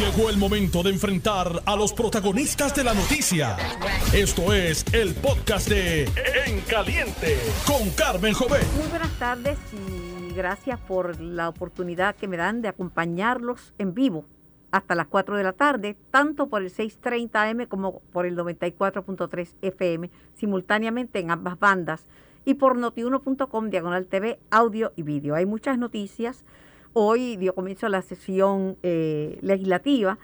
Llegó el momento de enfrentar a los protagonistas de la noticia. Esto es el podcast de En Caliente con Carmen Jovet. Muy buenas tardes y gracias por la oportunidad que me dan de acompañarlos en vivo hasta las 4 de la tarde, tanto por el 630M como por el 94.3 FM, simultáneamente en ambas bandas, y por notiuno.com, diagonal TV, audio y vídeo. Hay muchas noticias. Hoy dio comienzo la sesión eh, legislativa.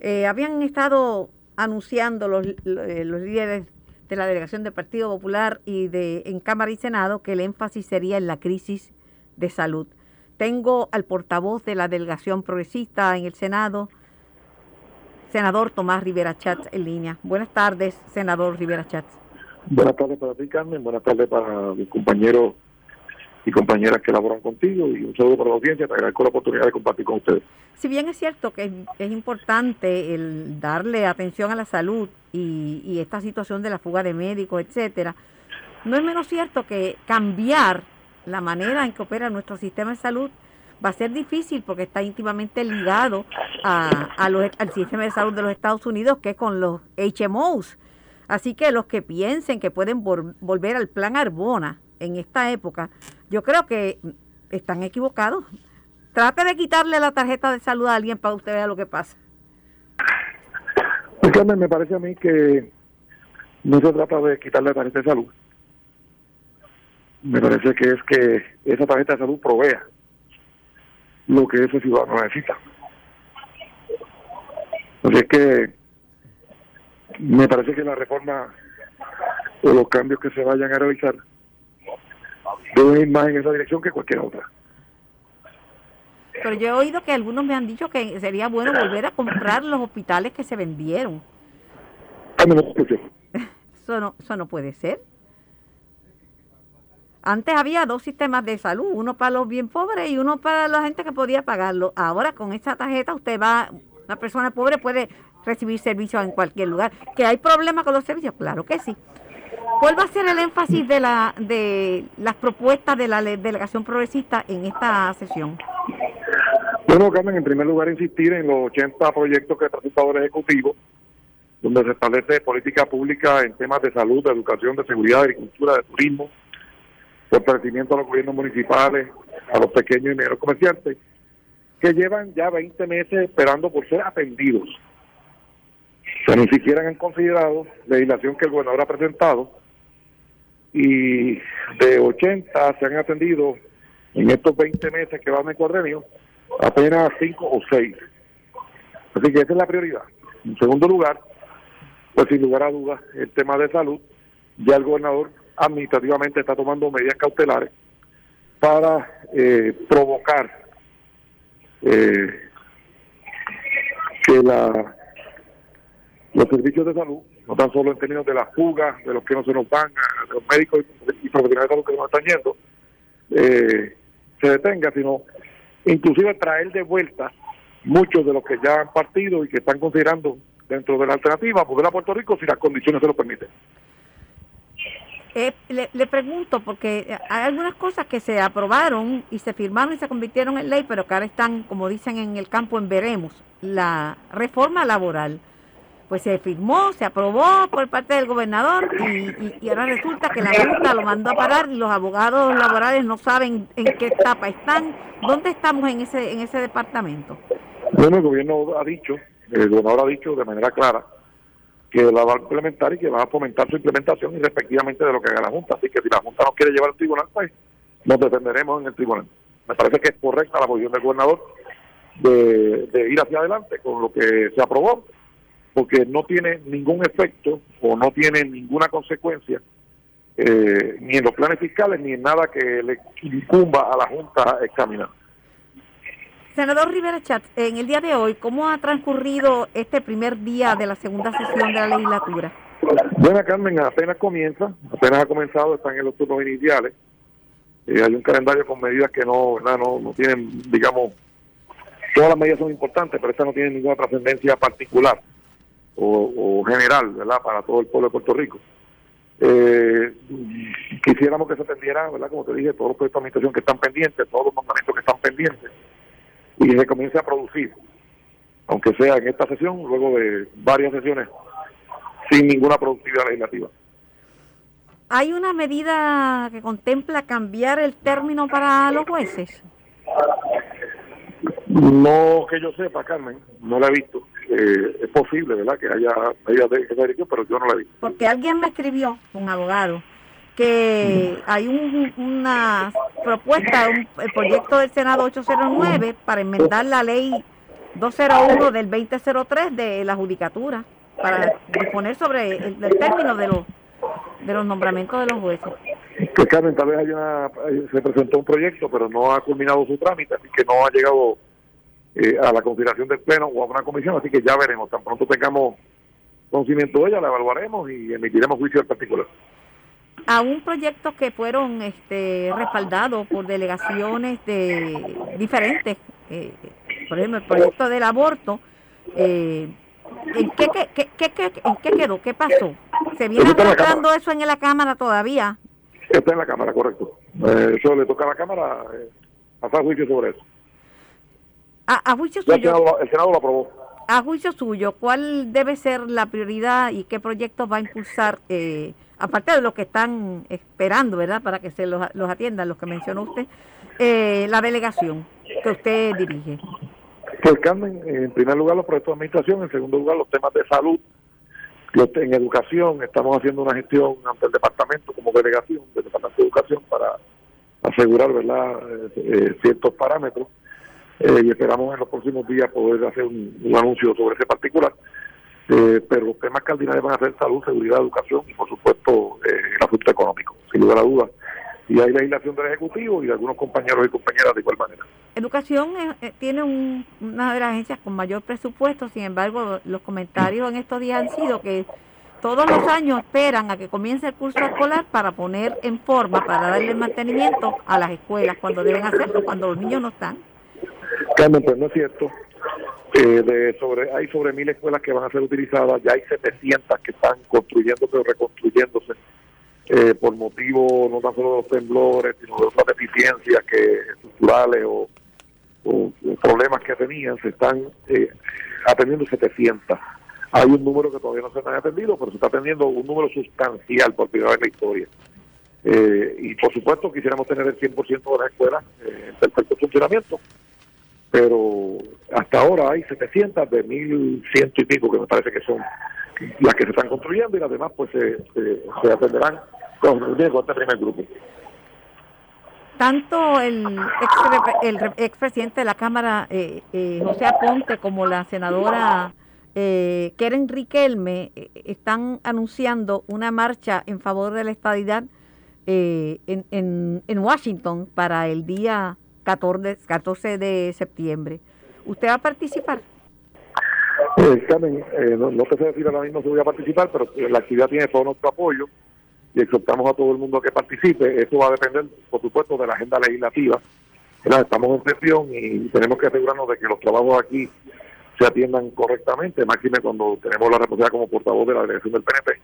Eh, habían estado anunciando los, eh, los líderes de la delegación del Partido Popular y de en Cámara y Senado que el énfasis sería en la crisis de salud. Tengo al portavoz de la delegación progresista en el Senado, senador Tomás Rivera Chatz, en línea. Buenas tardes, senador Rivera Chatz. Buenas tardes para ti, Carmen. Buenas tardes para mis compañeros y compañeras que laboran contigo y un saludo para la audiencia. Te agradezco la oportunidad de compartir con ustedes. Si bien es cierto que es, importante el darle atención a la salud y, esta situación de la fuga de médicos, etcétera, no es menos cierto que cambiar la manera en que opera nuestro sistema de salud va a ser difícil porque está íntimamente ligado a, al sistema de salud de los Estados Unidos, que es con los HMOs. Así que los que piensen que pueden vol volver al plan Arbona en esta época, yo creo que están equivocados. Trate de quitarle la tarjeta de salud a alguien para usted vea lo que pasa. Pues, Carmen, me parece a mí que no se trata de quitarle la tarjeta de salud me parece que es que esa tarjeta de salud provea lo que ese ciudadano necesita. Así es que me parece que la reforma o los cambios que se vayan a realizar deben ir más en esa dirección que cualquier otra. Pero yo he oído que algunos me han dicho que sería bueno volver a comprar los hospitales que se vendieron. Eso no, eso no puede ser. Antes había dos sistemas de salud, uno para los bien pobres y uno para la gente que podía pagarlo. Ahora con esta tarjeta usted va, una persona pobre puede recibir servicios en cualquier lugar. ¿Que hay problemas con los servicios? Claro que sí. ¿Cuál va a ser el énfasis de, la, de las propuestas de la delegación progresista en esta sesión? Bueno, Carmen, en primer lugar insistir en los 80 proyectos que ha presentado el Ejecutivo, donde se establece política pública en temas de salud, de educación, de seguridad, de agricultura, de turismo, fortalecimiento a los gobiernos municipales, a los pequeños y medianos comerciantes, que llevan ya 20 meses esperando por ser atendidos. Sea, ni siquiera han considerado legislación que el gobernador ha presentado y de 80 se han atendido en estos 20 meses que van en cuadrenio apenas 5 o 6. Así que esa es la prioridad. En segundo lugar, pues sin lugar a dudas, el tema de salud, ya el gobernador administrativamente está tomando medidas cautelares para eh, provocar eh, que la, los servicios de salud, no tan solo en términos de la fuga, de los que no se nos van, de los médicos y, profesionales de salud que nos están yendo, eh, se detenga, sino inclusive traer de vuelta muchos de los que ya han partido y que están considerando dentro de la alternativa volver a Puerto Rico si las condiciones se lo permiten. Eh, le, le, pregunto, porque hay algunas cosas que se aprobaron y se firmaron y se convirtieron en ley, pero que ahora están, como dicen en el campo, en veremos. La reforma laboral, pues se firmó, se aprobó por parte del gobernador y, ahora resulta que la Junta lo mandó a parar y los abogados laborales no saben en qué etapa están. ¿Dónde estamos en ese, en ese departamento? Bueno, el gobierno ha dicho, el gobernador ha dicho de manera clara que la va a implementar y que va a fomentar su implementación y respectivamente de lo que haga la Junta. Así que si la Junta no quiere llevar al tribunal, pues nos defenderemos en el tribunal. Me parece que es correcta la posición del gobernador de, de ir hacia adelante con lo que se aprobó, porque no tiene ningún efecto o no tiene ninguna consecuencia eh, ni en los planes fiscales ni en nada que le incumba a la Junta examinar. Senador Rivera Chat, en el día de hoy, ¿cómo ha transcurrido este primer día de la segunda sesión de la legislatura? Bueno, Carmen, apenas comienza, apenas ha comenzado, están en los turnos iniciales. Eh, hay un calendario con medidas que no, ¿verdad? no, no tienen, digamos, todas las medidas son importantes, pero esta no tiene ninguna trascendencia particular o, o, general, ¿verdad?, para todo el pueblo de Puerto Rico. Eh, quisiéramos que se atendiera, ¿verdad?, como te dije, todos los proyectos de administración que están pendientes, todos los mandamientos que están pendientes y se comience a producir aunque sea en esta sesión, luego de varias sesiones sin ninguna productividad legislativa. ¿Hay una medida que contempla cambiar el término para los jueces? No que yo sepa, Carmen, no la he visto. Eh, es posible, ¿verdad?, que haya medidas de dirección, pero yo no la visto. Porque alguien me escribió, un abogado, que hay una propuesta, un, el proyecto del Senado 809 para enmendar la ley 201 del 2003 de la judicatura, para disponer sobre el, término de los de los nombramientos de los jueces. Que Carmen, tal vez hay una, se presentó un proyecto, pero no ha culminado su trámite, así que no ha llegado eh, a la consideración del Pleno o a una comisión, así que ya veremos. Tan pronto tengamos conocimiento de ella, la evaluaremos y emitiremos juicio en particular. A un proyecto que fueron este, respaldados por delegaciones de diferentes, eh, por ejemplo, el proyecto del aborto, eh, ¿en, qué, qué, qué, ¿en qué quedó? ¿Qué pasó? ¿Se viene tratando eso en la Cámara todavía? Está en la Cámara, correcto. Eh, eso le toca a la Cámara eh, pasar juicio sobre eso. A, juicio suyo. El Senado, lo aprobó. A juicio suyo, ¿cuál debe ser la prioridad y qué proyectos va a impulsar, eh, aparte de los que están esperando, ¿verdad?, para que se los, los atiendan, los que mencionó usted, eh, la delegación que usted dirige. Pues Carmen, en primer lugar los proyectos de administración, en segundo lugar los temas de salud, en educación estamos haciendo una gestión ante el departamento como delegación del departamento de educación para asegurar verdad eh, eh, ciertos parámetros eh, y esperamos en los próximos días poder hacer un, anuncio sobre ese particular pero los temas cardinales van a ser salud, seguridad, educación y por supuesto el asunto económico, sin lugar a dudas y hay legislación del Ejecutivo y de algunos compañeros y compañeras de igual manera. Educación eh, eh, tiene una de las agencias con mayor presupuesto, sin embargo, los comentarios en estos días han sido que todos los años esperan a que comience el curso escolar para poner en forma, para darle mantenimiento a las escuelas cuando deben hacerlo, cuando los niños no están. Carmen, pues no es cierto. Eh, de sobre Hay sobre mil escuelas que van a ser utilizadas, ya hay 700 que están construyendo pero reconstruyéndose eh, por motivo no tan solo de los temblores, sino de otras deficiencias que estructurales o, problemas que tenían, se están eh, atendiendo 700. Hay un número que todavía no se han atendido, pero se está atendiendo un número sustancial por primera vez en la historia. Eh, y por supuesto quisiéramos tener el 100% de las escuelas en perfecto funcionamiento, pero hasta ahora hay 700 de 1.100 y pico que me parece que son las que se están construyendo y las demás pues se, se atenderán este primer grupo. Tanto el ex, presidente de la Cámara, eh, eh, José Aponte, como la senadora eh, Keren Riquelme eh, están anunciando una marcha en favor de la estadidad en, en, en, Washington para el día 14, 14 de septiembre. ¿Usted va a participar? no, no te sé decir ahora mismo si voy a participar, pero la actividad tiene todo nuestro apoyo y exhortamos a todo el mundo a que participe. Eso va a depender, por supuesto, de la agenda legislativa. Estamos en sesión y tenemos que asegurarnos de que los trabajos aquí se atiendan correctamente, máxime cuando tenemos la responsabilidad como portavoz de la delegación del PNP.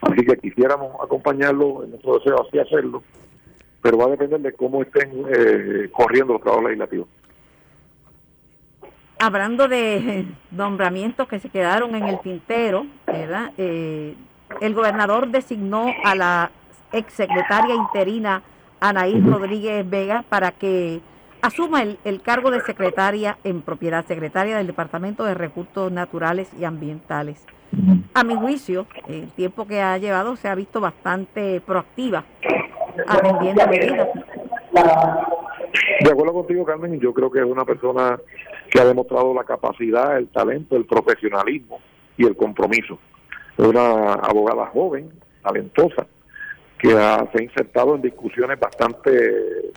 Así que quisiéramos acompañarlo en nuestro deseo así hacerlo, pero va a depender de cómo estén eh, corriendo los trabajos legislativos. Hablando de nombramientos que se quedaron en el tintero, ¿verdad? Eh, el gobernador designó a la exsecretaria interina Anaí Rodríguez Vega para que asuma el, cargo de secretaria en propiedad, secretaria del Departamento de Recursos Naturales y Ambientales. A mi juicio, el tiempo que ha llevado se ha visto bastante proactiva, atendiendo medidas. De acuerdo contigo, Carmen, yo creo que es una persona que ha demostrado la capacidad, el talento, el profesionalismo y el compromiso una abogada joven, talentosa, que se ha insertado en discusiones bastante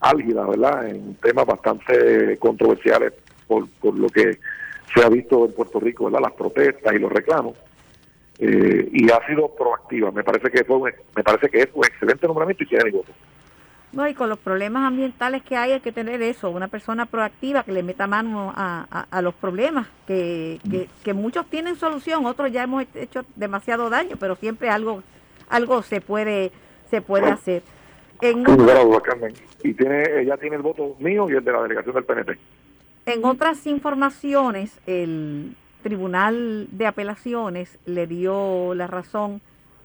álgidas, ¿verdad? En temas bastante controversiales por lo que se ha visto en Puerto Rico, ¿verdad? Las protestas y los reclamos. Eh, y ha sido proactiva. Me parece que fue me parece que es un excelente nombramiento y tiene mi voto. No, y con los problemas ambientales que hay hay que tener eso, una persona proactiva que le meta mano a, a, los problemas, que, que, muchos tienen solución, otros ya hemos hecho demasiado daño, pero siempre algo algo se puede se puede hacer. En y tiene, ella tiene el voto mío y el de la delegación del PNP. En otras informaciones, el Tribunal de Apelaciones le dio la razón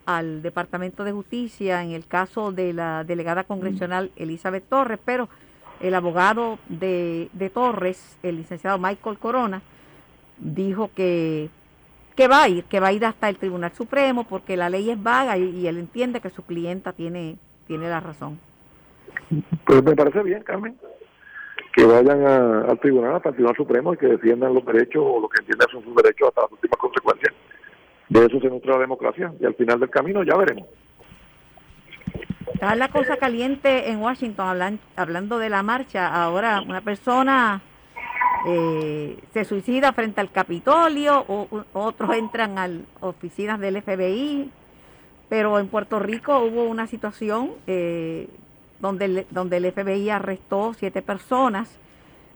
al Departamento de Justicia en el caso de la delegada congresional Elizabeth Torres, pero el abogado de, Torres, el licenciado Michael Corona, dijo que, que va a ir, que va a ir hasta el Tribunal Supremo porque la ley es vaga y, él entiende que su clienta tiene, tiene la razón. Pues me parece bien, Carmen que vayan al tribunal, al Tribunal Supremo y que defiendan los derechos o lo que entiendan son sus derechos hasta las últimas consecuencias. De eso se nutre la democracia y al final del camino ya veremos. Está la cosa caliente en Washington, hablando de la marcha. Ahora una persona eh, se suicida frente al Capitolio, o, otros entran a oficinas del FBI, pero en Puerto Rico hubo una situación eh, donde el, donde el FBI arrestó siete personas.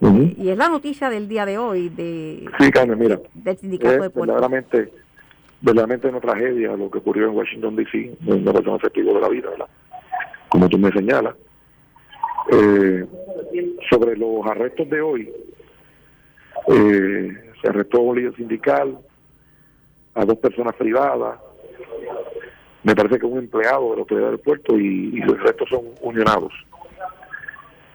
Y es la noticia del día de hoy de, mira, del sindicato de Puerto verdaderamente, verdaderamente una tragedia lo que ocurrió en Washington, D.C., una persona efectivo de la vida, ¿verdad? como tú me señalas. Eh, sobre los arrestos de hoy, eh, se arrestó a un líder sindical, a dos personas privadas, me parece que un empleado de la autoridad del puerto y, los restos son unionados.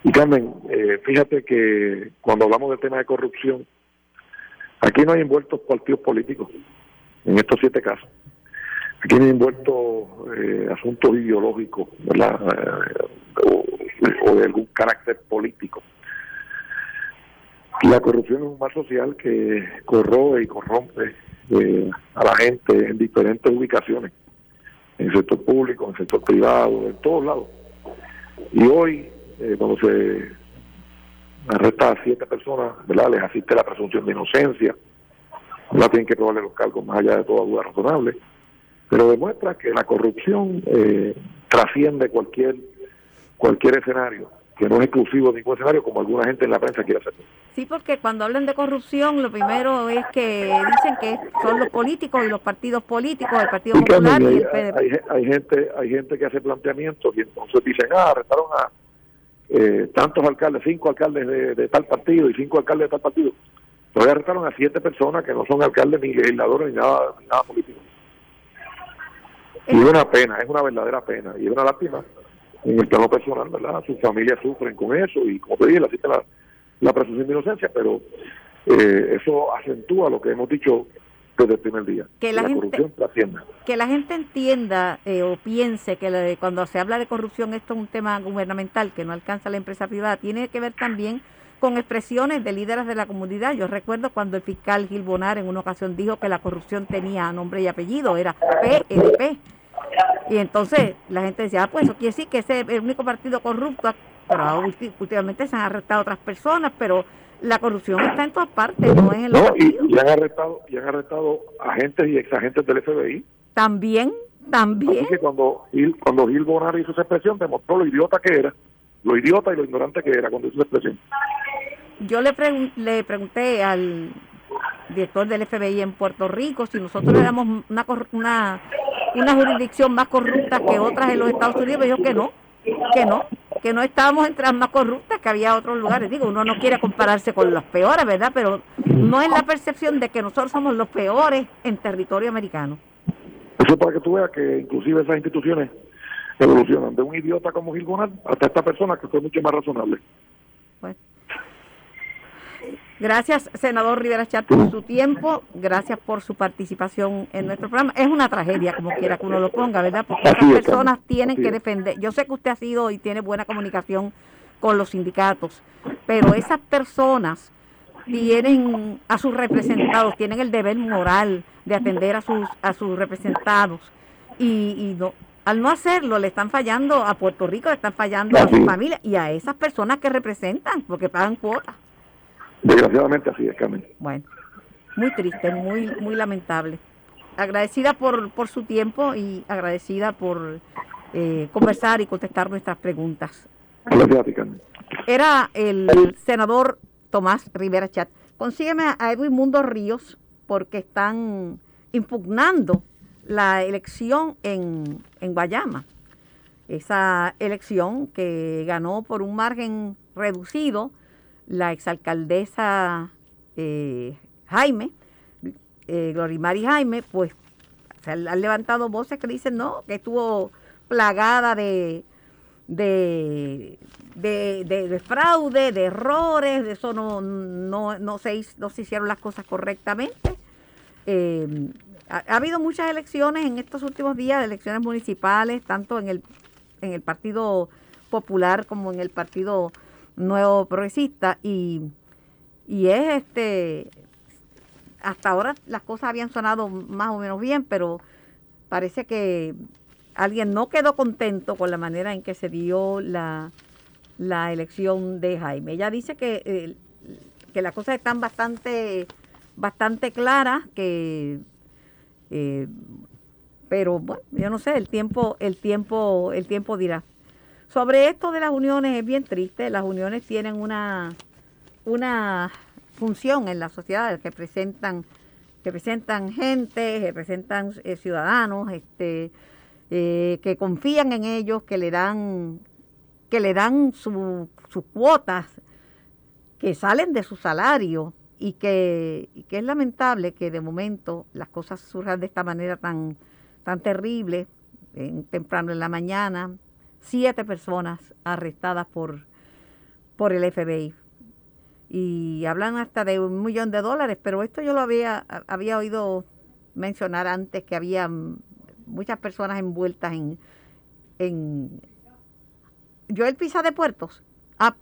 Y Carmen, eh, fíjate que cuando hablamos del tema de corrupción, aquí no hay envueltos partidos políticos en estos siete casos. Aquí no hay envueltos eh, asuntos ideológicos, ¿verdad? Eh, o, de algún carácter político. La corrupción es un mal social que corroe y corrompe a la gente en diferentes ubicaciones en el sector público, en el sector privado, en todos lados. Y hoy, eh, cuando se arresta a siete personas, ¿verdad? les asiste la presunción de inocencia, no tienen que probarle los cargos más allá de toda duda razonable, pero demuestra que la corrupción eh, trasciende cualquier cualquier escenario que no es exclusivo de ningún escenario como alguna gente en la prensa quiere hacer. Sí, porque cuando hablan de corrupción, lo primero es que dicen que son los políticos y los partidos políticos, el Partido Popular y el PDP. Hay, gente, hay gente que hace planteamientos y entonces dicen, ah, arrestaron a eh, tantos alcaldes, cinco alcaldes de, tal partido y cinco alcaldes de tal partido. Entonces arrestaron a siete personas que no son alcaldes ni legisladores ni nada, ni nada político. Y es una pena, es una verdadera pena y es una lástima en el plano personal, ¿verdad? Sus familias sufren con eso y como te dije, la, la, la presunción de inocencia, pero eh, eso acentúa lo que hemos dicho desde el primer día. Que la, gente, Que la gente entienda eh, o piense que cuando se habla de corrupción esto es un tema gubernamental que no alcanza la empresa privada, tiene que ver también con expresiones de líderes de la comunidad. Yo recuerdo cuando el fiscal Gil Bonar en una ocasión dijo que la corrupción tenía nombre y apellido, era PLP. Y entonces la gente decía, ah, pues eso quiere decir que ese es el único partido corrupto, pero últimamente se han arrestado otras personas, pero la corrupción está en todas partes, no en el no, y, y, han arrestado y han arrestado agentes y exagentes del FBI. También, también. Así que cuando Gil, cuando Gil Bonar hizo esa expresión, demostró lo idiota que era, lo idiota y lo ignorante que era cuando hizo esa expresión. Yo le, le pregunté al director del FBI en Puerto Rico si nosotros le damos una, una una jurisdicción más corrupta que otras en los Estados Unidos, dijo que no, que no, que no estábamos entre las más corruptas que había otros lugares. Digo, uno no quiere compararse con los peores, ¿verdad? Pero no es la percepción de que nosotros somos los peores en territorio americano. Eso para que tú veas que inclusive esas instituciones evolucionan de un idiota como Gil hasta esta persona que fue mucho más razonable. Gracias, senador Rivera Chat, por su tiempo. Gracias por su participación en nuestro programa. Es una tragedia, como quiera que uno lo ponga, ¿verdad? Porque esas personas tienen que defender. Yo sé que usted ha sido y tiene buena comunicación con los sindicatos, pero esas personas tienen a sus representados, tienen el deber moral de atender a sus a sus representados y, no, al no hacerlo le están fallando a Puerto Rico, le están fallando a su familia y a esas personas que representan porque pagan cuotas. Desgraciadamente así es, Carmen. Bueno, muy triste, muy, muy lamentable. Agradecida por, por su tiempo y agradecida por eh, conversar y contestar nuestras preguntas. Gracias a ti, Carmen. Era el senador Tomás Rivera Chat. Consígueme a Edwin Mundo Ríos porque están impugnando la elección en, en Guayama. Esa elección que ganó por un margen reducido la exalcaldesa eh, Jaime, eh, Glorimari Jaime, pues se han levantado voces que dicen no, que estuvo plagada de, de, de, fraude, de errores, de eso no, no, no, se, no se hicieron las cosas correctamente. Eh, ha, habido muchas elecciones en estos últimos días, elecciones municipales, tanto en el, en el Partido Popular como en el Partido Nuevo Progresista, y, y es este, hasta ahora las cosas habían sonado más o menos bien, pero parece que alguien no quedó contento con la manera en que se dio la, la elección de Jaime. Ella dice que, eh, que las cosas están bastante, bastante claras, que eh, pero bueno, yo no sé, el tiempo, el tiempo, el tiempo dirá. Sobre esto de las uniones es bien triste, las uniones tienen una, una función en la sociedad, que presentan, que presentan gente, que presentan eh, ciudadanos, este, eh, que confían en ellos, que le dan, que le dan sus cuotas, que salen de su salario y que, que, es lamentable que de momento las cosas surjan de esta manera tan, tan terrible, en, temprano en la mañana, siete personas arrestadas por, por el FBI. Y hablan hasta de un millón de dólares, pero esto yo lo había, había oído mencionar antes que había muchas personas envueltas en, en Joel Pisa de Puertos.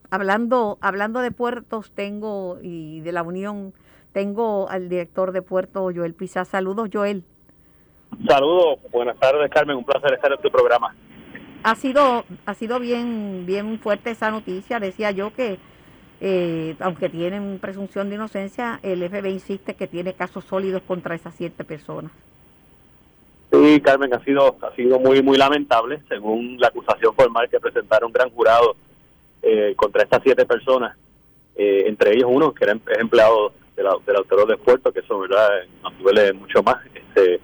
Hablando, hablando de puertos, tengo y de la Unión, tengo al director de puertos, Joel Pisa. Saludos, Joel. Saludos, buenas tardes, Carmen. Un placer estar en tu programa. Ha sido, ha sido bien, bien fuerte esa noticia. Decía yo que, eh, aunque tienen presunción de inocencia, el FBI insiste que tiene casos sólidos contra esas siete personas. Sí, Carmen, ha sido, ha sido muy, muy lamentable, según la acusación formal que presentaron gran jurado eh, contra estas siete personas, eh, entre ellos uno que era em, empleado del, del autor de puerto, que eso, ¿verdad?, nos duele mucho más. Este,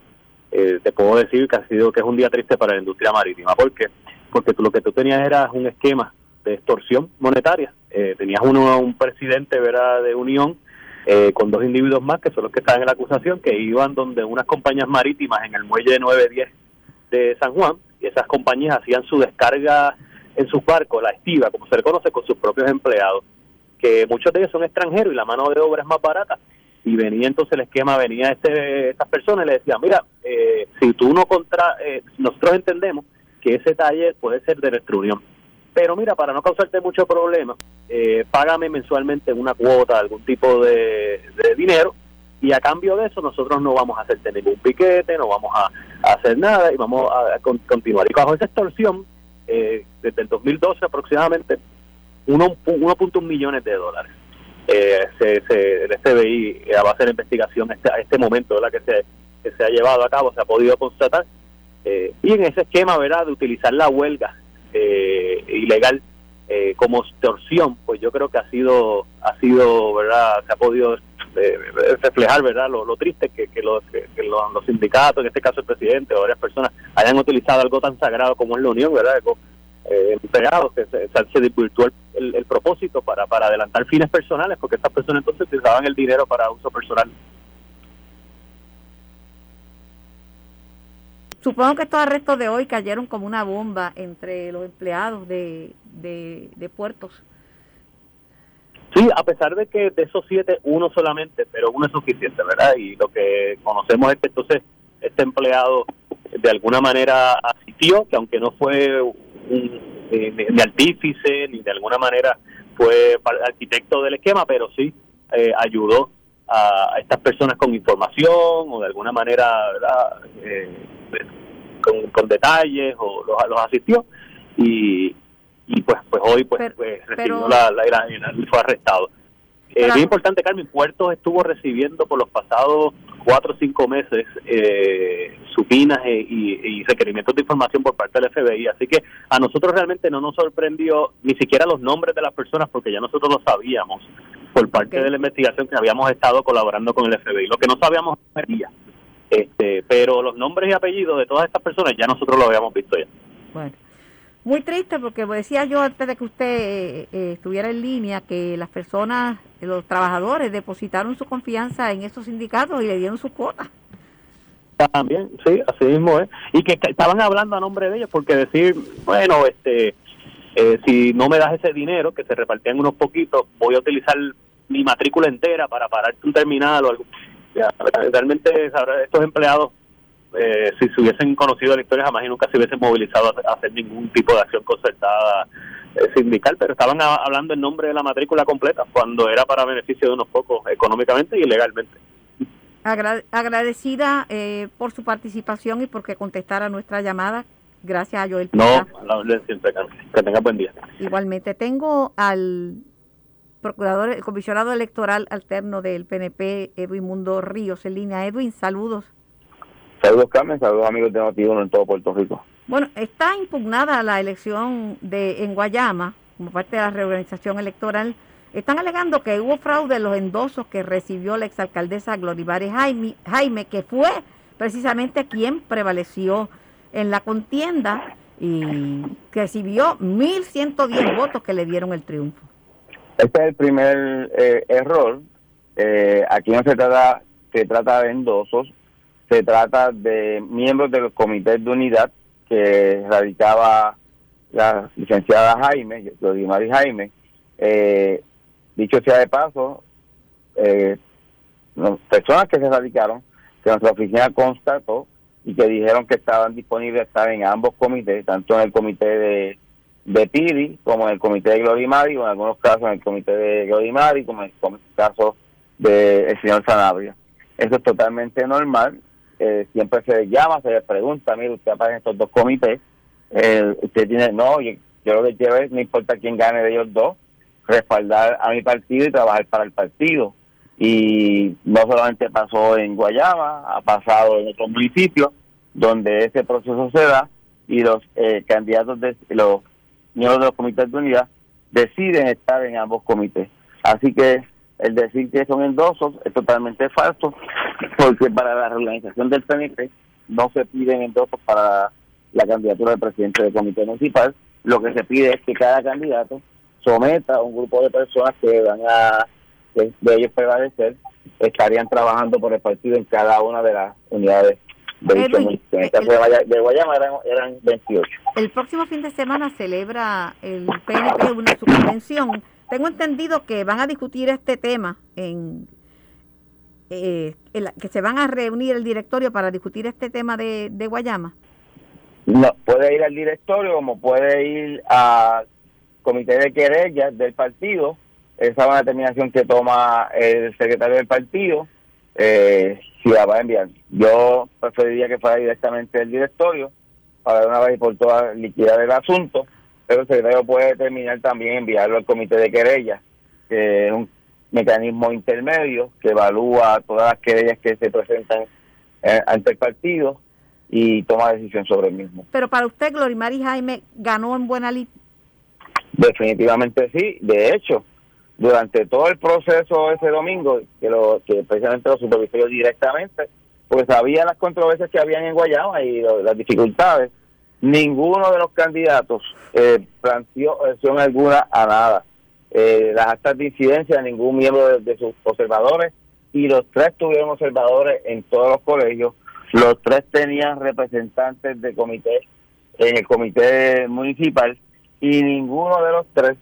eh, te puedo decir que ha sido que es un día triste para la industria marítima. ¿Por qué? Porque lo que tú tenías era un esquema de extorsión monetaria. tenías uno, un presidente, ¿verdad?, de Unión eh, con dos individuos más, que son los que estaban en la acusación, que iban donde unas compañías marítimas en el muelle 910 de San Juan, y esas compañías hacían su descarga en sus barcos, la estiva, como se le conoce, con sus propios empleados, que muchos de ellos son extranjeros y la mano de obra es más barata. Y venía entonces el esquema, venía este, estas personas y le decían, mira, eh, si tú no contra, eh, nosotros entendemos que ese taller puede ser de nuestra unión pero mira, para no causarte mucho problema, eh, págame mensualmente una cuota, algún tipo de, dinero, y a cambio de eso nosotros no vamos a hacerte ningún piquete, no vamos a, hacer nada y vamos a, continuar. Y bajo esa extorsión, eh, desde el 2012 aproximadamente, 1.1 millones de dólares. Eh, se, se, el FBI, a base de la investigación, este, a este momento ¿verdad? Que, se, que se ha llevado a cabo, se ha podido constatar, eh, y en ese esquema ¿verdad? de utilizar la huelga eh, ilegal eh, como extorsión, pues yo creo que ha sido, ha sido, verdad, se ha podido eh, reflejar, verdad, lo, triste que, que, los, que, los, sindicatos, en este caso el presidente o varias personas, hayan utilizado algo tan sagrado como es la unión, verdad, eh, empleados, que se, se desvirtuó el, el, propósito para, para adelantar fines personales, porque estas personas entonces utilizaban el dinero para uso personal. Supongo que estos arrestos de hoy cayeron como una bomba entre los empleados de, de, puertos. Sí, a pesar de que de esos siete, uno solamente, pero uno es suficiente, ¿verdad? Y lo que conocemos es que entonces este empleado de alguna manera asistió, que aunque no fue un, eh, ni artífice, ni de alguna manera fue arquitecto del esquema, pero sí eh, ayudó a, estas personas con información o de alguna manera, ¿verdad? Eh, con, detalles o los, los asistió y, y pues pues hoy pues, pues recibió la, la, fue arrestado. Es bien importante, Carmen, Puertos estuvo recibiendo por los pasados cuatro o cinco meses eh, supinas e, y, requerimientos de información por parte del FBI, así que a nosotros realmente no nos sorprendió ni siquiera los nombres de las personas porque ya nosotros lo sabíamos por parte de la investigación que habíamos estado colaborando con el FBI. Lo que no sabíamos era este, pero los nombres y apellidos de todas estas personas ya nosotros lo habíamos visto ya. Bueno. Muy triste porque decía yo antes de que usted eh, eh, estuviera en línea que las personas, los trabajadores depositaron su confianza en esos sindicatos y le dieron su cuota. También, sí, así mismo es. Y que estaban hablando a nombre de ellos porque decir, bueno, este, eh, si no me das ese dinero, que se repartían unos poquitos, voy a utilizar mi matrícula entera para pararte un terminal o algo. realmente estos empleados eh, si se hubiesen conocido la historia, jamás y nunca se hubiesen movilizado a hacer ningún tipo de acción concertada eh, sindical, pero estaban hablando en nombre de la matrícula completa, cuando era para beneficio de unos pocos, económicamente y legalmente. agradecida eh, por su participación y porque contestara nuestra llamada. Gracias a Joel. No, a la siempre, que tenga buen día. Igualmente, tengo al procurador, el comisionado electoral alterno del PNP, Edwin Mundo Ríos, en línea. Edwin, saludos. Saludos Carmen, saludos amigos de noti en todo Puerto Rico. Bueno, está impugnada la elección de en Guayama como parte de la reorganización electoral. Están alegando que hubo fraude en los endosos que recibió la exalcaldesa Gloribares Jaime, Jaime, que fue precisamente quien prevaleció en la contienda y recibió 1.110 votos que le dieron el triunfo. Este es el primer eh, error. Eh, aquí no se trata, se trata de endosos, se trata de miembros del comité de unidad que radicaba la licenciada Jaime, Mari Jaime. Eh, dicho sea de paso, eh, personas que se radicaron, que nuestra oficina constató y que dijeron que estaban disponibles estar en ambos comités, tanto en el comité de, de PIDI como en el comité de Glorimari, o en algunos casos en el comité de Glorimari, como en el caso del señor Sanabria. Eso es totalmente normal eh, siempre se le llama, se le pregunta, mire, usted aparece en estos dos comités, eh, usted tiene, no, yo, lo que quiero es, no importa quién gane de ellos dos, respaldar a mi partido y trabajar para el partido. Y no solamente pasó en Guayama, ha pasado en otros municipios donde ese proceso se da y los eh, candidatos, de los miembros de los comités de unidad deciden estar en ambos comités. Así que el decir que son endosos es totalmente falso, porque para la reorganización del PNP no se piden endosos para la candidatura del presidente del comité municipal. Lo que se pide es que cada candidato someta a un grupo de personas que van a, de ellos prevalecer, estarían trabajando por el partido en cada una de las unidades de, Edwin, en este de Guayama eran, eran 28. El próximo fin de semana celebra el PNP una su convención tengo entendido que van a discutir este tema en, eh, que se van a reunir el directorio para discutir este tema de, Guayama. No, puede ir al directorio como puede ir al comité de querellas del partido. Esa es una determinación que toma el secretario del partido. Eh, si la va a enviar. Yo preferiría que fuera directamente el directorio para de una vez por todas liquidar el asunto pero el secretario puede determinar también enviarlo al comité de querellas, que es un mecanismo intermedio que evalúa todas las querellas que se presentan eh, ante el partido y toma decisión sobre el mismo. Pero para usted, Glorimar y Jaime, ¿ganó en buena lid? Definitivamente sí. De hecho, durante todo el proceso ese domingo, que, lo, que precisamente lo supervisó directamente, pues sabía las controversias que habían en Guayama y las dificultades, ninguno de los candidatos eh, planteó opción alguna a nada. Eh, las actas de incidencia, ningún miembro de, sus observadores, y los tres tuvieron observadores en todos los colegios. Los tres tenían representantes de comité en el comité municipal y ninguno de los tres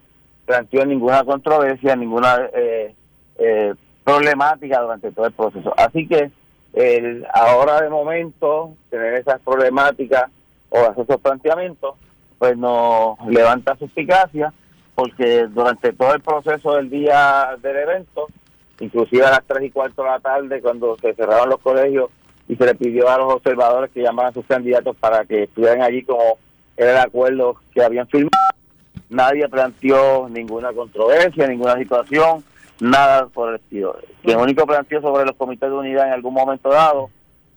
planteó ninguna controversia, ninguna eh, eh, problemática durante todo el proceso. Así que el, ahora de momento tener esas problemáticas o hacer esos planteamientos, pues nos levanta suspicacia, porque durante todo el proceso del día del evento, inclusive a las tres y cuarto de la tarde, cuando se cerraron los colegios y se le pidió a los observadores que llamaran a sus candidatos para que estuvieran allí como era el acuerdo que habían firmado, nadie planteó ninguna controversia, ninguna situación, nada por el estilo. Quien único planteó sobre los comités de unidad en algún momento dado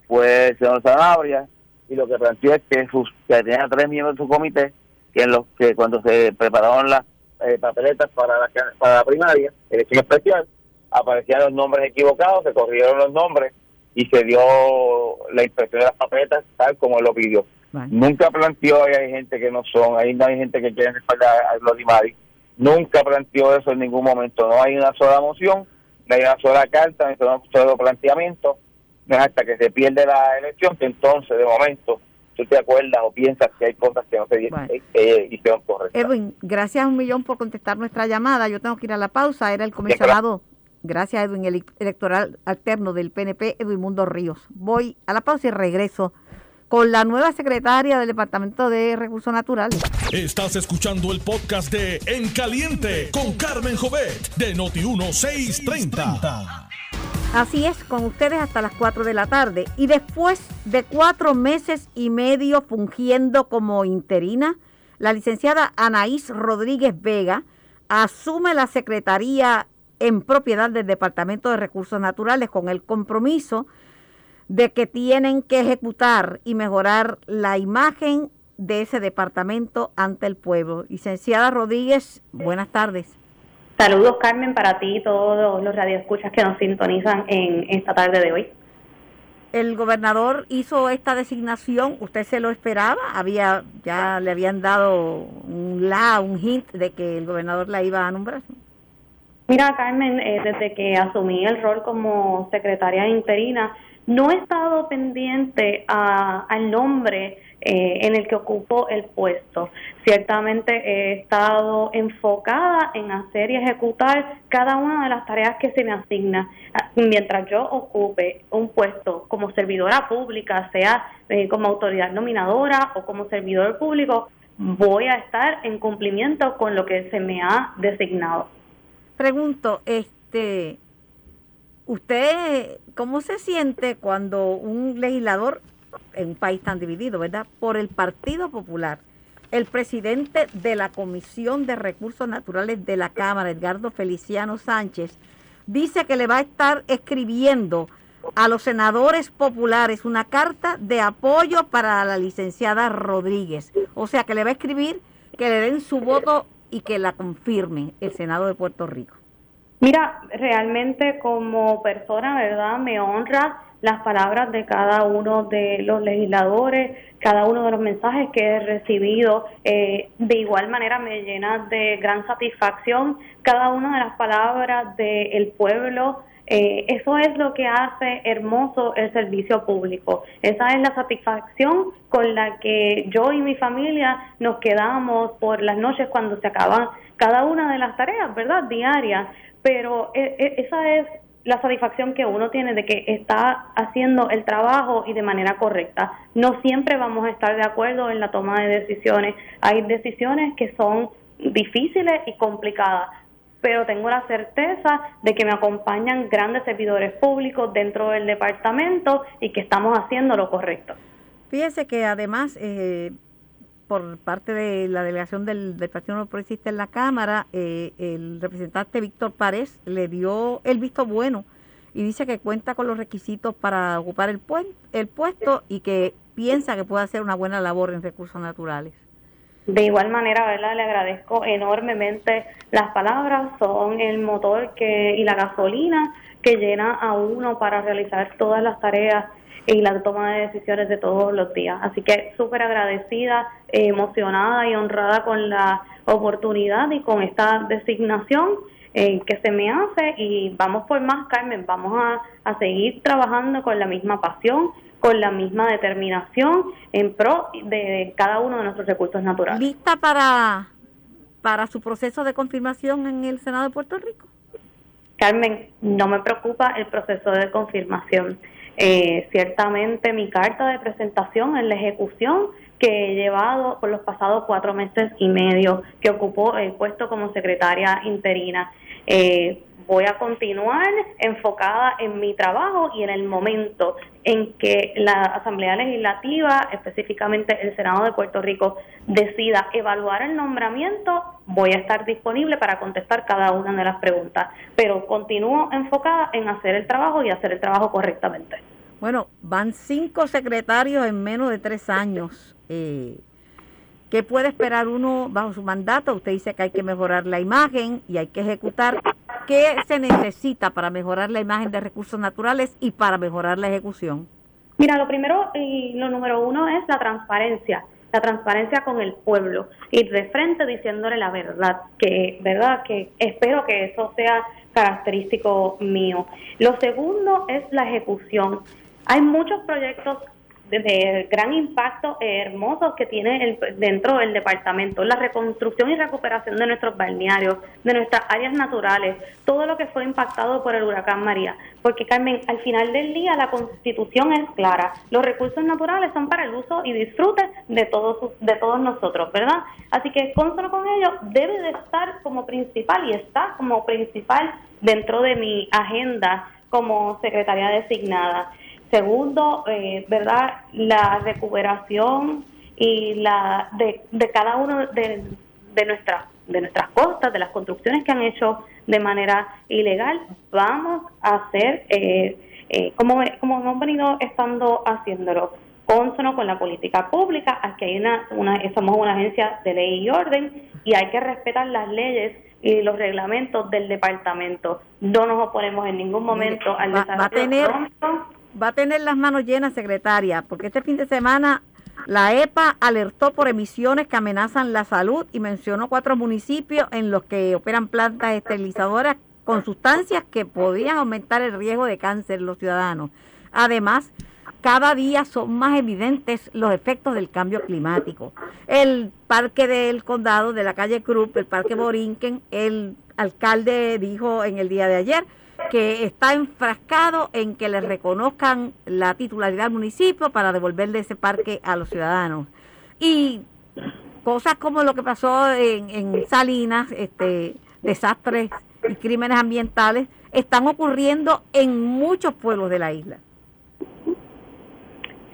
fue el señor Sanabria, y lo que planteó es que, sus, que tenía tres miembros de su comité que en los que cuando se prepararon las eh, papeletas para la, para la primaria, elección especial, aparecían los nombres equivocados, se corrieron los nombres y se dio la impresión de las papeletas tal como lo pidió. Nunca planteó, ahí hay gente que no son, ahí no hay gente que quiere respaldar a Glorimari. Nunca planteó eso en ningún momento. No hay una sola moción, no hay una sola carta, no hay un solo planteamiento. No es hasta que se pierde la elección que entonces, de momento, tú te acuerdas o piensas que hay cosas que no se eh, eh, hicieron correctas. Edwin, gracias un millón por contestar nuestra llamada. Yo tengo que ir a la pausa. Era el comisionado, gracias Edwin, el electoral alterno del PNP, Edwin Mundo Ríos. Voy a la pausa y regreso con la nueva secretaria del Departamento de Recursos Naturales. Estás escuchando el podcast de En Caliente con Carmen Jovet de Noti1630. Así es, con ustedes hasta las 4 de la tarde. Y después de cuatro meses y medio fungiendo como interina, la licenciada Anaís Rodríguez Vega asume la secretaría en propiedad del Departamento de Recursos Naturales con el compromiso de que tienen que ejecutar y mejorar la imagen de ese departamento ante el pueblo. Licenciada Rodríguez, buenas tardes. Saludos Carmen para ti y todos los radioescuchas que nos sintonizan en esta tarde de hoy. El gobernador hizo esta designación, ¿usted se lo esperaba? Había ya le habían dado un la, un hint de que el gobernador la iba a nombrar. Mira, Carmen, eh, desde que asumí el rol como secretaria interina, no he estado pendiente al nombre eh, en el que ocupo el puesto. Ciertamente he estado enfocada en hacer y ejecutar cada una de las tareas que se me asigna. Mientras yo ocupe un puesto como servidora pública, sea eh, como autoridad nominadora o como servidor público, voy a estar en cumplimiento con lo que se me ha designado. Pregunto, este, ¿Usted cómo se siente cuando un legislador en un país tan dividido, ¿verdad? Por el Partido Popular, el presidente de la Comisión de Recursos Naturales de la Cámara, Edgardo Feliciano Sánchez, dice que le va a estar escribiendo a los senadores populares una carta de apoyo para la licenciada Rodríguez. O sea, que le va a escribir que le den su voto y que la confirmen el Senado de Puerto Rico. Mira, realmente como persona, ¿verdad? Me honra las palabras de cada uno de los legisladores, cada uno de los mensajes que he recibido. Eh, de igual manera me llena de gran satisfacción cada una de las palabras del pueblo. Eh, eso es lo que hace hermoso el servicio público. Esa es la satisfacción con la que yo y mi familia nos quedamos por las noches cuando se acaban cada una de las tareas, ¿verdad? Diarias pero e, e, esa es la satisfacción que uno tiene de que está haciendo el trabajo y de manera correcta. No siempre vamos a estar de acuerdo en la toma de decisiones. Hay decisiones que son difíciles y complicadas, pero tengo la certeza de que me acompañan grandes servidores públicos dentro del departamento y que estamos haciendo lo correcto. Fíjese que además eh, por parte de la delegación del, Partido No Progresista en la Cámara, eh, el representante Víctor Párez le dio el visto bueno y dice que cuenta con los requisitos para ocupar el, el puesto y que piensa que puede hacer una buena labor en recursos naturales. De igual manera, ¿verdad? Le agradezco enormemente las palabras, son el motor que y la gasolina que llena a uno para realizar todas las tareas y la toma de decisiones de todos los días. Así que súper agradecida, emocionada y honrada con la oportunidad y con esta designación eh, que se me hace y vamos por más, Carmen, vamos a, a seguir trabajando con la misma pasión, con la misma determinación en pro de cada uno de nuestros recursos naturales. ¿Lista para, para su proceso de confirmación en el Senado de Puerto Rico? Carmen, no me preocupa el proceso de confirmación. Eh, ciertamente mi carta de presentación en la ejecución que he llevado por los pasados cuatro meses y medio que ocupó el puesto como secretaria interina. Eh, voy a continuar enfocada en mi trabajo y en el momento en que la Asamblea Legislativa, específicamente el Senado de Puerto Rico, decida evaluar el nombramiento, voy a estar disponible para contestar cada una de las preguntas, pero continúo enfocada en hacer el trabajo y hacer el trabajo correctamente. Bueno, van cinco secretarios en menos de tres años. Eh, ¿Qué puede esperar uno bajo su mandato? Usted dice que hay que mejorar la imagen y hay que ejecutar. ¿Qué se necesita para mejorar la imagen de recursos naturales y para mejorar la ejecución? Mira, lo primero y lo número uno es la transparencia la transparencia con el pueblo, ir de frente diciéndole la verdad, que verdad que espero que eso sea característico mío. Lo segundo es la ejecución. Hay muchos proyectos de gran impacto hermoso que tiene el, dentro del departamento, la reconstrucción y recuperación de nuestros balnearios, de nuestras áreas naturales, todo lo que fue impactado por el huracán María. Porque Carmen, al final del día la constitución es clara, los recursos naturales son para el uso y disfrute de todos, de todos nosotros, ¿verdad? Así que consono con ello debe de estar como principal y está como principal dentro de mi agenda como secretaria designada. Segundo, eh, ¿verdad? La recuperación y la de, de cada uno de, de, nuestras de nuestras costas, de las construcciones que han hecho de manera ilegal, vamos a hacer eh, eh, como, como hemos venido estando haciéndolo, consono con la política pública. Aquí hay una, una, somos una agencia de ley y orden y hay que respetar las leyes y los reglamentos del departamento. No nos oponemos en ningún momento al desarrollo va a tener, va a tener las manos llenas, secretaria, porque este fin de semana la EPA alertó por emisiones que amenazan la salud y mencionó cuatro municipios en los que operan plantas esterilizadoras con sustancias que podrían aumentar el riesgo de cáncer en los ciudadanos. Además, cada día son más evidentes los efectos del cambio climático. El parque del condado de la calle Cruz, el parque Borinquen, el alcalde dijo en el día de ayer que está enfrascado en que le reconozcan la titularidad al municipio para devolverle ese parque a los ciudadanos. Y cosas como lo que pasó en, en Salinas, este, desastres y crímenes ambientales, están ocurriendo en muchos pueblos de la isla.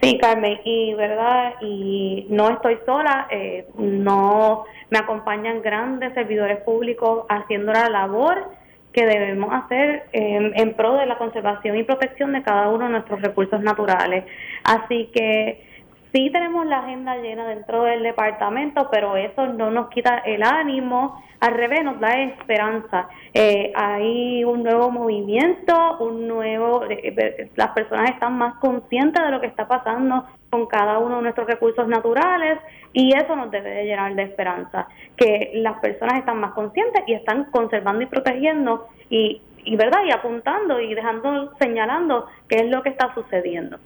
Sí, Carmen, y verdad, y no estoy sola, eh, no me acompañan grandes servidores públicos haciendo la labor que debemos hacer en pro de la conservación y protección de cada uno de nuestros recursos naturales. Así que sí tenemos la agenda llena dentro del departamento, pero eso no nos quita el ánimo, al revés, nos da esperanza. Eh, hay un nuevo movimiento, un nuevo, eh, eh, las personas están más conscientes de lo que está pasando con cada uno de nuestros recursos naturales y eso nos debe de llenar de esperanza, que las personas están más conscientes y están conservando y protegiendo y, y verdad y apuntando y dejando señalando qué es lo que está sucediendo.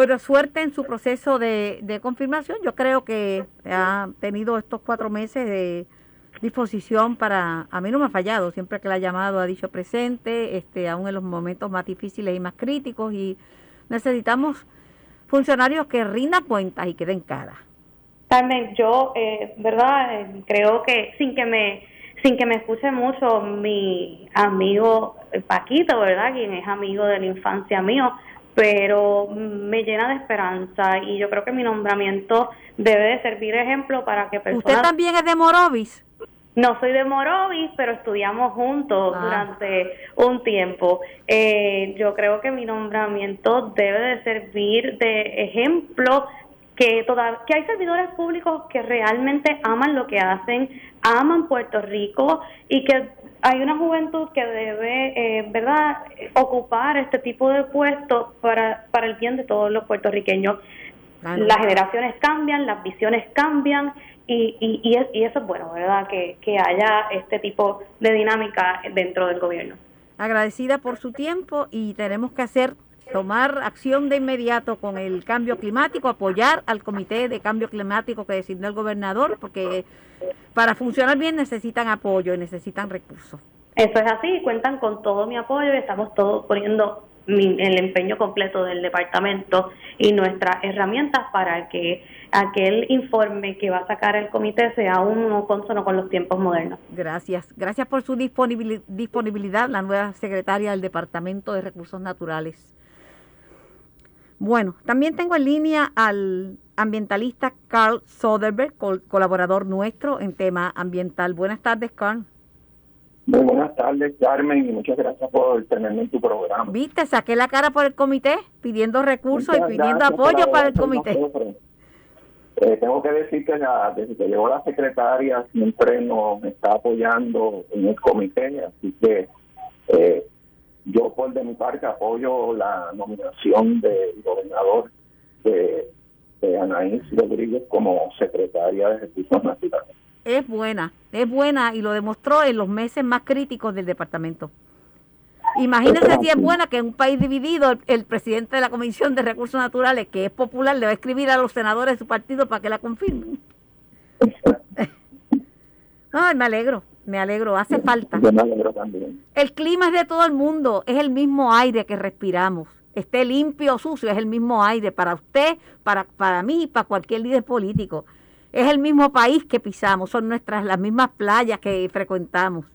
Bueno, suerte en su proceso de, confirmación. Yo creo que ha tenido estos cuatro meses de disposición para, a mí no me ha fallado, siempre que la ha llamado ha dicho presente, este, aún en los momentos más difíciles y más críticos y necesitamos funcionarios que rindan cuentas y que den cara. Carmen, yo, eh, verdad, eh, creo que sin que me sin que me escuche mucho mi amigo Paquito, verdad, quien es amigo de la infancia mío, pero me llena de esperanza y yo creo que mi nombramiento debe de servir ejemplo para que personas... ¿Usted también es de Morovis? No soy de Morovis, pero estudiamos juntos ah. durante un tiempo. Eh, yo creo que mi nombramiento debe de servir de ejemplo que, toda, que hay servidores públicos que realmente aman lo que hacen, aman Puerto Rico y que hay una juventud que debe, eh, ¿verdad?, ocupar este tipo de puestos para, para el bien de todos los puertorriqueños. Las generaciones cambian, las visiones cambian y, y, y, eso es bueno, ¿verdad?, que, que haya este tipo de dinámica dentro del gobierno. Agradecida por su tiempo y tenemos que hacer tomar acción de inmediato con el cambio climático, apoyar al comité de cambio climático que designó el gobernador, porque para funcionar bien necesitan apoyo y necesitan recursos. Eso es así, cuentan con todo mi apoyo y estamos todos poniendo el empeño completo del departamento y nuestras herramientas para que aquel informe que va a sacar el comité sea uno consono con los tiempos modernos. Gracias. Gracias por su disponibilidad, la nueva secretaria del Departamento de Recursos Naturales. Bueno, también tengo en línea al ambientalista Carl Soderberg, colaborador nuestro en tema ambiental. Buenas tardes, Carl. Muy buenas tardes, Carmen, y muchas gracias por tenerme en tu programa. Viste, saqué la cara por el comité, pidiendo recursos y pidiendo apoyo para el comité. Eh, tengo que decir que desde que llegó la secretaria siempre nos está apoyando en el comité, así que eh, yo por de mi parte apoyo la nominación del gobernador de, de Anaís Rodríguez como secretaria de Recursos Naturales. Es buena, es buena y lo demostró en los meses más críticos del departamento. Imagínense si es buena que en un país dividido el, presidente de la Comisión de Recursos Naturales, que es popular, le va a escribir a los senadores de su partido para que la confirmen. Ay, me alegro, me alegro, hace falta. me alegro también. El clima es de todo el mundo, es el mismo aire que respiramos. Esté limpio o sucio, es el mismo aire para usted, para, para mí y para cualquier líder político. Es el mismo país que pisamos, son nuestras las mismas playas que frecuentamos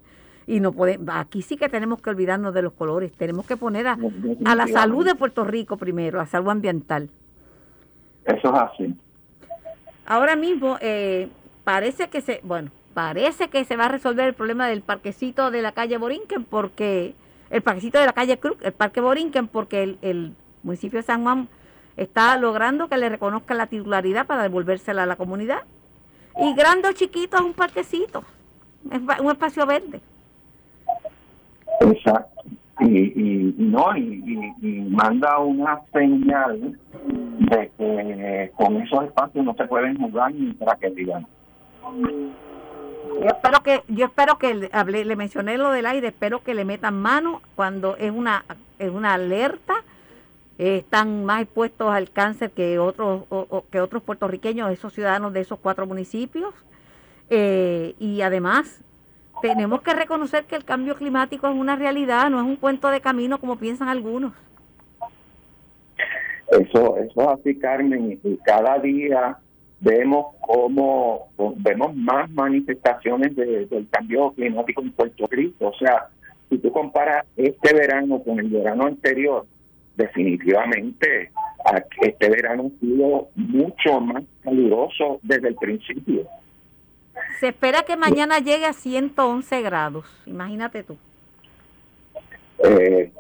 y no podemos, aquí sí que tenemos que olvidarnos de los colores, tenemos que poner a, a la salud de Puerto Rico primero, a salud ambiental. Eso es así. Ahora mismo eh, parece que se, bueno, parece que se va a resolver el problema del parquecito de la calle Borinquen porque el parquecito de la calle Cruz, el parque Borinquen porque el, municipio de San Juan está logrando que le reconozcan la titularidad para devolvérsela a la comunidad. Y grande o chiquito es un parquecito, es un espacio verde. Exacto. Y, no y, manda una señal de que con esos espacios no se pueden jugar ni digan yo espero que yo espero que hablé, le mencioné lo del aire espero que le metan mano cuando es una es una alerta están más expuestos al cáncer que otros que otros puertorriqueños esos ciudadanos de esos cuatro municipios eh, y además tenemos que reconocer que el cambio climático es una realidad, no es un cuento de camino como piensan algunos. Eso, eso es así, Carmen, y cada día vemos cómo vemos más manifestaciones del cambio climático en Puerto Rico. O sea, si tú comparas este verano con el verano anterior, definitivamente este verano ha sido mucho más caluroso desde el principio. Se espera que mañana llegue a 111 grados, imagínate tú. Eh,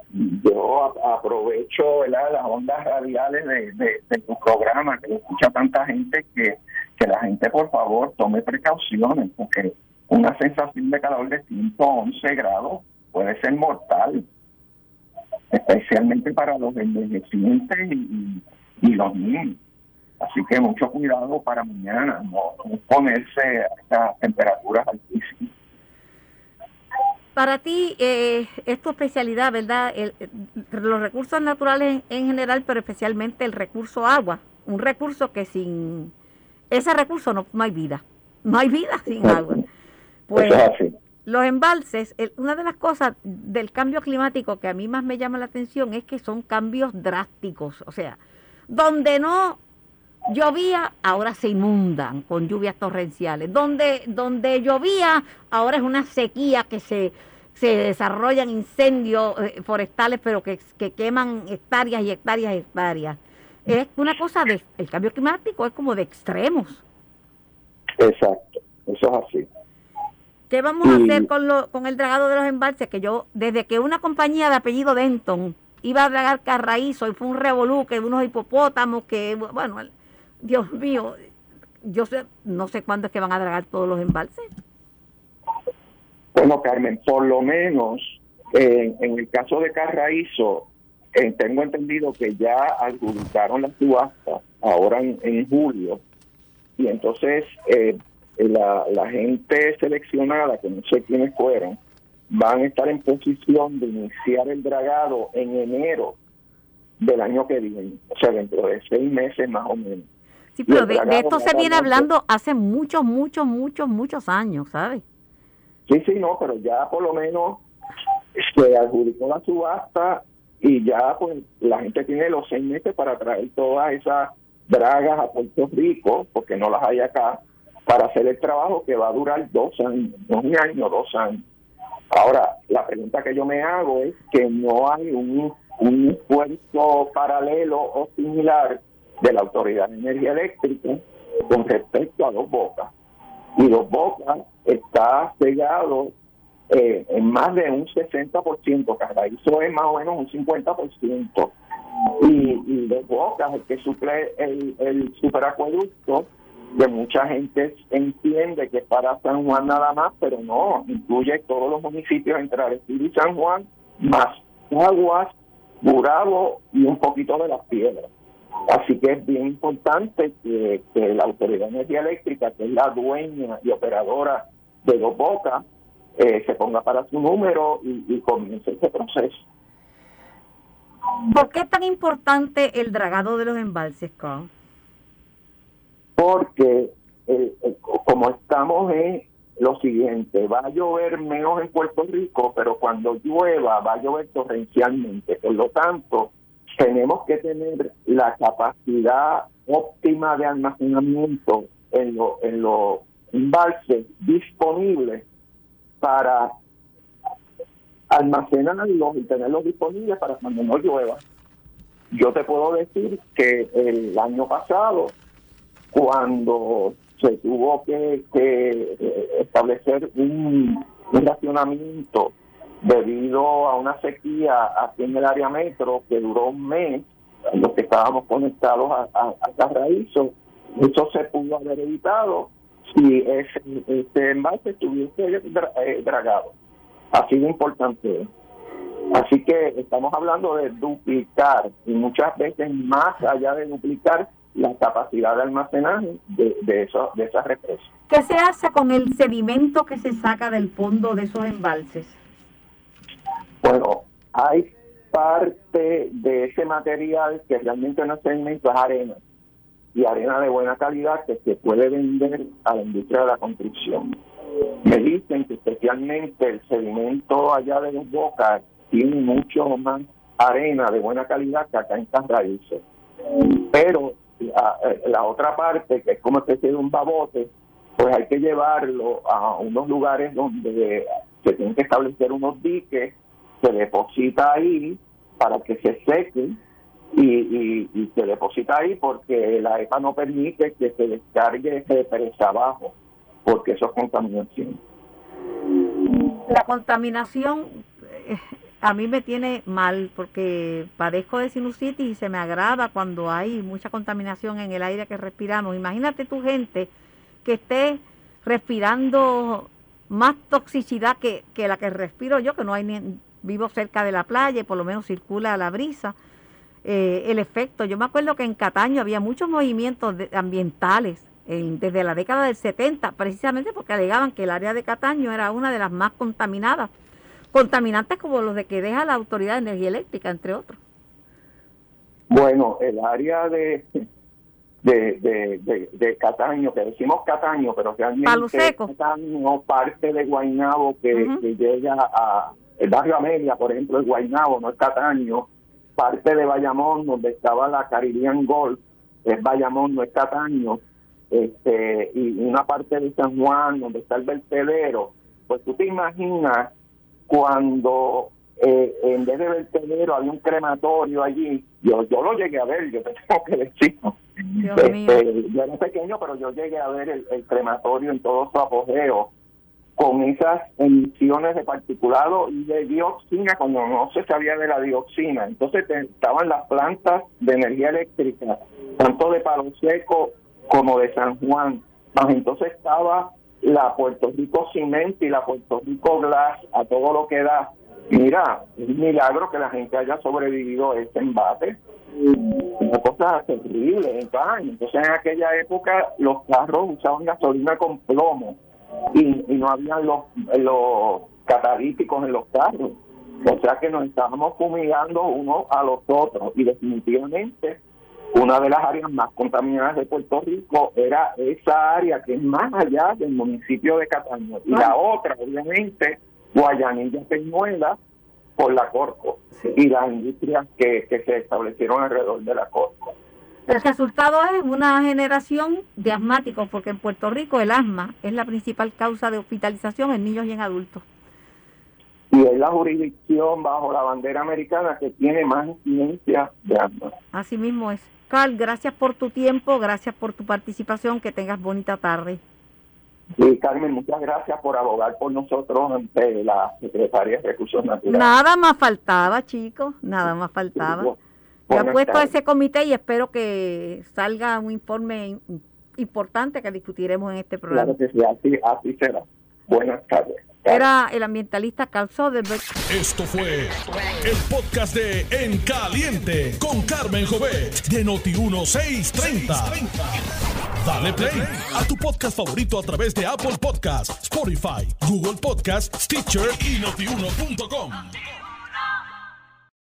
yo aprovecho las ondas radiales de, tu programa, que escucha tanta gente, que, que la gente por favor tome precauciones, porque una sensación de calor de 111 grados puede ser mortal, especialmente para los envejecientes y, y los niños. Así que mucho cuidado para mañana, no, ponerse a estas temperaturas altísimas. Para ti eh, es tu especialidad, ¿verdad? los recursos naturales en, general, pero especialmente el recurso agua. Un recurso que sin ese recurso no, hay vida. No hay vida sin agua. Pues los embalses, una de las cosas del cambio climático que a mí más me llama la atención es que son cambios drásticos. O sea, donde no llovía, ahora se inundan con lluvias torrenciales. Donde, donde llovía, ahora es una sequía que se, se desarrollan incendios eh, forestales, pero que, que, queman hectáreas y hectáreas y hectáreas. Es una cosa de, el cambio climático es como de extremos. Exacto, eso es así. ¿Qué vamos a hacer con, lo, con el dragado de los embalses? Que yo, desde que una compañía de apellido Denton iba a dragar Carraízo y fue un revolú, que unos hipopótamos, que, bueno, Dios mío, yo sé, no sé cuándo es que van a dragar todos los embalses. Bueno, Carmen, por lo menos en el caso de Carraízo, eh, tengo entendido que ya adjudicaron la subasta ahora en, julio y entonces eh, la, la gente seleccionada, que no sé quiénes fueron, van a estar en posición de iniciar el dragado en enero del año que viene, o sea, dentro de seis meses más o menos. Sí, pero de, esto se viene hablando hace muchos, muchos, muchos, muchos años, ¿sabes? Sí, sí, no, pero ya por lo menos se adjudicó la subasta y ya pues la gente tiene los seis meses para traer todas esas dragas a Puerto Rico, porque no las hay acá, para hacer el trabajo que va a durar dos años, no un año, dos años. Ahora, la pregunta que yo me hago es que no hay un, un esfuerzo paralelo o similar de la Autoridad de Energía Eléctrica con respecto a Dos Bocas. Y Dos Bocas está pegado eh, en más de un 60%, Carraízo es más o menos un 50%. Y, y Dos Bocas, el que suple el, el superacueducto, que mucha gente entiende que es para San Juan nada más, pero no, incluye todos los municipios entre Arecibo y San Juan, más aguas, burabo y un poquito de las piedras. Así que es bien importante que, la Autoridad de Energía Eléctrica, que es la dueña y operadora de Dos Bocas, eh, se ponga para su número y, comience ese proceso. ¿Por qué es tan importante el dragado de los embalses, Carl? Porque eh, eh, como estamos en lo siguiente, va a llover menos en Puerto Rico, pero cuando llueva va a llover torrencialmente. Por lo tanto, tenemos que tener la capacidad óptima de almacenamiento en los embalses disponibles para almacenarlos y tenerlos disponibles para cuando no llueva. Yo te puedo decir que el año pasado, cuando se tuvo que, eh, establecer un, un racionamiento debido a una sequía aquí en el área metro que duró un mes, los que estábamos conectados a, a, a eso se pudo haber evitado si ese, este embalse estuviese eh, dragado. Así de importante. Así que estamos hablando de duplicar y muchas veces más allá de duplicar la capacidad de almacenaje de, de, eso, de esas represas. ¿Qué se hace con el sedimento que se saca del fondo de esos embalses? Bueno, hay parte de ese material que realmente no es sedimento, es arena. Y arena de buena calidad que se puede vender a la industria de la construcción. Me dicen que especialmente el sedimento allá de los bocas tiene mucho más arena de buena calidad que acá en Raíces. Pero eh, la, otra parte, que es como especie de un babote, pues hay que llevarlo a unos lugares donde se tienen que establecer unos diques, se deposita ahí para que se seque y, y, se deposita ahí porque la EPA no permite que se descargue ese presa abajo, porque eso es contaminación. La contaminación eh, a mí me tiene mal porque padezco de sinusitis y se me agrava cuando hay mucha contaminación en el aire que respiramos. Imagínate tu gente que esté respirando más toxicidad que, la que respiro yo, que no hay ni, vivo cerca de la playa y por lo menos circula la brisa. Eh, el efecto, yo me acuerdo que en Cataño había muchos movimientos ambientales desde la década del 70, precisamente porque alegaban que el área de Cataño era una de las más contaminadas contaminantes como los de que deja la Autoridad de Energía Eléctrica, entre otros. Bueno, el área de, de, de, Cataño, que decimos Cataño, pero realmente Seco. Cataño, parte de Guaynabo que, llega a el barrio Amelia, por ejemplo, es Guaynabo, no es Cataño, parte de Bayamón, donde estaba la Caribbean Golf, es Bayamón, no es Cataño, este, y una parte de San Juan, donde está el vertedero, pues tú te imaginas cuando eh, en vez de vertedero había un crematorio allí, yo yo lo llegué a ver, yo tengo que decir. Este, yo era pequeño, pero yo llegué a ver el, crematorio en todo su apogeo, con esas emisiones de particulado y de dioxina, cuando no se sabía de la dioxina. Entonces estaban las plantas de energía eléctrica, tanto de Palo Seco como de San Juan. Más entonces estaba la Puerto Rico Cement y la Puerto Rico Glass a todo lo que da. Mira, es un milagro que la gente haya sobrevivido a este embate. Una cosa terrible. Entonces, en aquella época los carros usaban gasolina con plomo y, no había los, los catalíticos en los carros. O sea que nos estábamos fumigando unos a los otros y definitivamente una de las áreas más contaminadas de Puerto Rico era esa área que es más allá del municipio de Cataño. Y la otra, obviamente, Guayanilla Peñuela por la Corco y las industrias que, se establecieron alrededor de la Corco. El resultado es una generación de asmáticos, porque en Puerto Rico el asma es la principal causa de hospitalización en niños y en adultos. Y es la jurisdicción bajo la bandera americana que tiene más incidencia de asma. Así mismo es. Carl, gracias por tu tiempo, gracias por tu participación, que tengas bonita tarde. Sí, Carmen, muchas gracias por abogar por nosotros ante la Secretaría de Recursos Naturales. Nada más faltaba, chicos, nada más faltaba. Yo apuesto a ese comité y espero que salga un informe importante que discutiremos en este programa. Claro que sí, así, así será. Buenas tardes. Era el ambientalista Carl Soderbergh. Esto fue el podcast de En Caliente con Carmen Jovet de Noti1630. Dale play a tu podcast favorito a través de Apple Podcasts, Spotify, Google Podcasts, Stitcher y notiuno.com.